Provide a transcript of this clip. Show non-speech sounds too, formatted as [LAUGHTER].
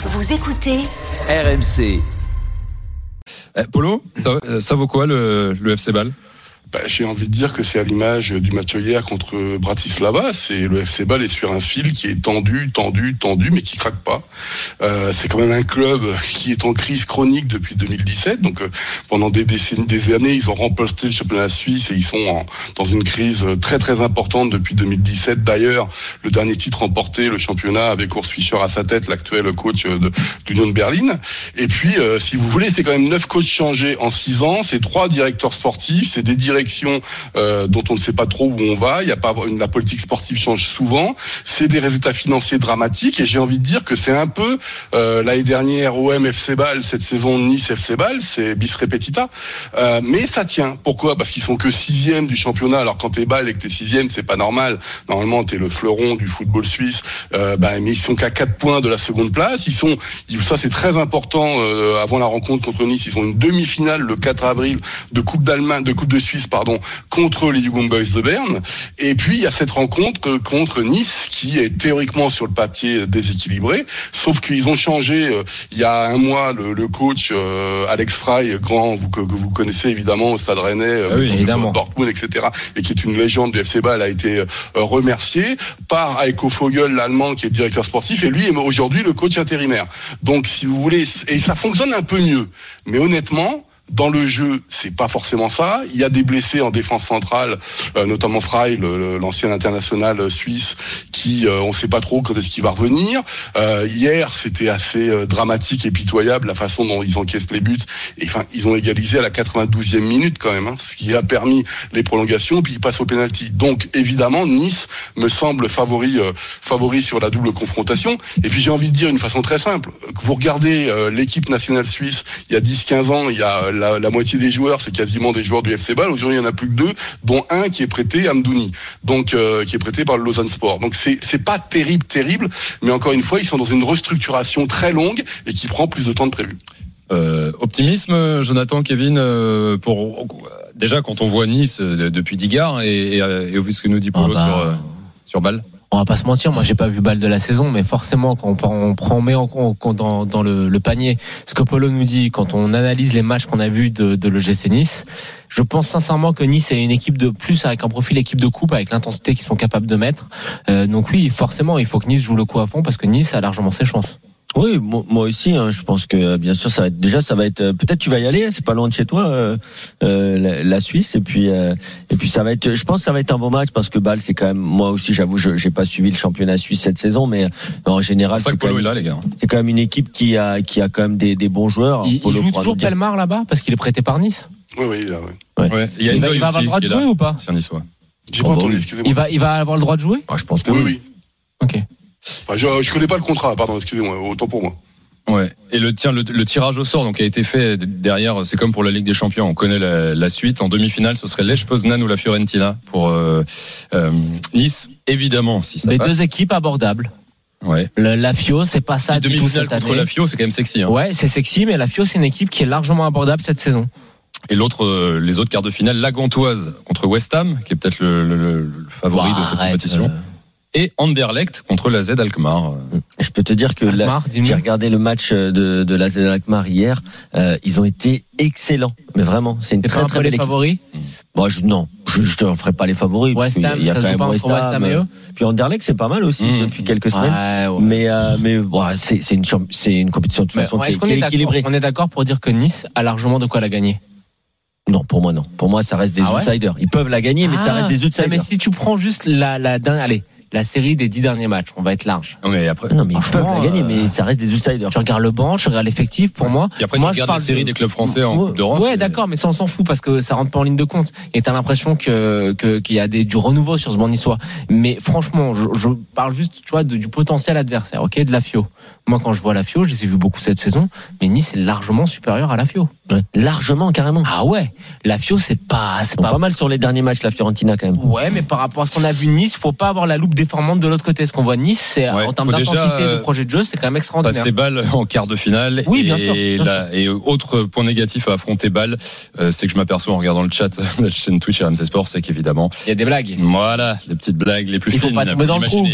Vous écoutez RMC. Eh, Polo, ça, ça vaut quoi le, le FC Ball? Bah, j'ai envie de dire que c'est à l'image du match hier contre Bratislava. C'est le FC Ball est sur un fil qui est tendu, tendu, tendu, mais qui craque pas. Euh, c'est quand même un club qui est en crise chronique depuis 2017. Donc euh, pendant des décennies, des années, ils ont remporté le championnat suisse et ils sont en- dans une crise très très importante depuis 2017. D'ailleurs, le dernier titre remporté, le championnat avec Urs Fischer à sa tête, l'actuel coach de, de de Berlin. Et puis, euh, si vous voulez, c'est quand même neuf coachs changés en six ans. C'est trois directeurs sportifs. C'est des directions euh, dont on ne sait pas trop où on va. Il y a pas la politique sportive change souvent. C'est des résultats financiers dramatiques. Et j'ai envie de dire que c'est un peu euh, l'année dernière OM FC Ball, cette saison Nice FC Ball, c'est bis repetita. Euh, mais ça tient. Pourquoi? Parce qu'ils sont que sixième du championnat. Alors quand t'es Ball et que t'es sixième, c'est pas normal. Normalement, t'es le fleuron du football suisse. Euh, bah, mais ils sont qu'à quatre points de la seconde place. Ils sont, ça c'est très important. avant la rencontre contre Nice, ils ont une demi-finale le 4 avril de Coupe d'Allemagne, de Coupe de Suisse, pardon, contre les Young Boys de Berne. Et puis il y a cette rencontre euh, contre Nice qui est théoriquement sur le papier déséquilibré, sauf qu'ils ont changé euh, il y a un mois le, le coach euh, Alex Fry, grand vous, que, vous connaissez évidemment au Stade Rennais, Ah oui, évidemment. Dortmund, etc., et qui est une légende du FC Ball, a été euh, remercié par Heiko Vogel, l'allemand, qui est directeur sportif, et lui est aujourd'hui le coach intérimaire. Donc, si vous voulez, et ça fonctionne un peu mieux. Mais honnêtement, dans le jeu, c'est pas forcément ça. Il y a des blessés en défense centrale, euh, notamment Frey, l'ancien international euh, suisse, qui euh, on sait pas trop quand est-ce qu'il va revenir. Euh, hier, c'était assez euh, dramatique et pitoyable la façon dont ils encaissent les buts. Et enfin, ils ont égalisé à la 92e minute quand même, hein, ce qui a permis les prolongations. Puis ils passent au penalty. Donc évidemment, Nice me semble favori, euh, favori sur la double confrontation. Et puis j'ai envie de dire une façon très simple. Vous regardez l'équipe nationale suisse, il y a 10-15 ans, il y a la, la moitié des joueurs, c'est quasiment des joueurs du FC Ball. Aujourd'hui, il y en a plus que deux, dont un qui est prêté, Amdouni, donc euh, qui est prêté par le Lausanne Sport. Donc c'est c'est pas terrible, terrible, mais encore une fois, ils sont dans une restructuration très longue et qui prend plus de temps que prévu. Euh, Optimisme, Jonathan, Kevin, euh, pour déjà quand on voit Nice euh, depuis Digard et, et, et au vu de ce que nous dit Polo Ah bah. sur euh, sur Ball. On va pas se mentir, moi j'ai pas vu balle de la saison, mais forcément quand on, prend- on met en compte dans, le panier ce que Polo nous dit, quand on analyse les matchs qu'on a vus de, de l'OGC Nice, je pense sincèrement que Nice est une équipe de plus avec un profil équipe de coupe avec l'intensité qu'ils sont capables de mettre. Euh, donc oui, forcément, il faut que Nice joue le coup à fond parce que Nice a largement ses chances. Oui, moi, moi aussi. hein, je pense que bien sûr, ça va être déjà, ça va être. euh, Peut-être tu vas y aller. C'est pas loin de chez toi, euh, euh, la, la Suisse. Et puis, euh, et puis ça va être. Je pense que ça va être un bon match parce que Bâle, c'est quand même. Moi aussi, j'avoue, je j'ai pas suivi le championnat suisse cette saison, mais euh, en général, C'est quand, Polo est même- là, les gars. c'est quand même une équipe qui a qui a quand même des, des bons joueurs. Il, il Polo joue pourra toujours. Pelmar là-bas parce qu'il est prêté par Nice. Oui, oui, là, ouais. Ouais. Il y a Il va, il avoir le droit de là. jouer ou pas C'est un Niçois. J'ai Oh, pas bah entendu, oui. excusez-moi. il va, il va avoir le droit de jouer Ah, je pense que Oui, oui. oui. Ok. Enfin, je, je connais pas le contrat, pardon, excusez-moi, autant pour moi. Ouais. Et le, tiens, le, le tirage au sort donc a été fait derrière. C'est comme pour la Ligue des Champions. On connaît la, la suite. En demi-finale, ce serait Lech Poznan ou la Fiorentina pour euh, euh, Nice. Évidemment, si ça Les passe. deux équipes abordables. Ouais. Le- la Fio, c'est pas ça Petite du tout demi-finale cette contre année. la Fio, c'est quand même sexy. Hein. Ouais, c'est sexy, mais la Fio, c'est une équipe qui est largement abordable cette saison. Et l'autre, euh, les autres quarts de finale, la Gantoise contre West Ham, qui est peut-être le, le- le- le favori Ouah, de cette arrête, compétition, euh, et Anderlecht contre la Z Alkmaar. Je peux te dire que j'ai regardé le match de, de la ZL Alkmaar hier. Euh, ils ont été excellents, mais vraiment, c'est une très très belle favoris Bon, je, non, je, je te ferai pas les favoris. West Ham, qu'il y a ça quand même West Ham, Ham et eux Puis Anderlecht, c'est pas mal aussi Mmh. depuis quelques semaines. Ouais, ouais. Mais euh, mais bon, c'est une champ- c'est une compétition de toute Mais façon qui est, est équilibrée. on est d'accord pour dire que Nice a largement de quoi la gagner Non, pour moi non. Pour moi, ça reste des Ah outsiders. Ils peuvent la gagner, mais ça Ah, reste des outsiders. Mais si tu prends juste la, la, allez, la série des dix derniers matchs, on va être large. Non, mais après, Non, mais ils peuvent la gagner, euh, mais ça reste des outsiders. Tu regardes le banc, tu regardes l'effectif, pour moi. et après moi, tu je regardes la série de- des clubs français en Ouais, Coupe d'Europe. Ouais, d'accord, mais ça on s'en fout parce que ça rentre pas en ligne de compte. Et t'as l'impression que que- qu'il y a des, du renouveau sur ce banc niçois. Mais franchement, je, je parle juste, tu vois, de- du potentiel adversaire, ok, de la Fio. Moi, quand je vois la Fio, je les ai vus beaucoup cette saison, mais Nice est largement supérieur à la Fio. Ouais. Largement, carrément. Ah ouais, la Fio, c'est pas, c'est pas pas mal sur les derniers matchs, la Fiorentina, quand même. Ouais, mais par rapport à ce qu'on a vu de Nice, faut pas avoir la loupe déformante de l'autre côté. Ce qu'on voit Nice, c'est Ouais, en termes d'intensité euh, de projet de jeu, c'est quand même extraordinaire. passer balle en quart de finale. Oui, et, bien sûr, bien la- et autre point négatif à affronter balle, euh, c'est que je m'aperçois en regardant le chat de [LAUGHS] la chaîne Twitch RMC Sport, c'est qu'évidemment, Il y a des blagues. voilà, les petites blagues les plus Il faut fines. pas tomber dans le trou.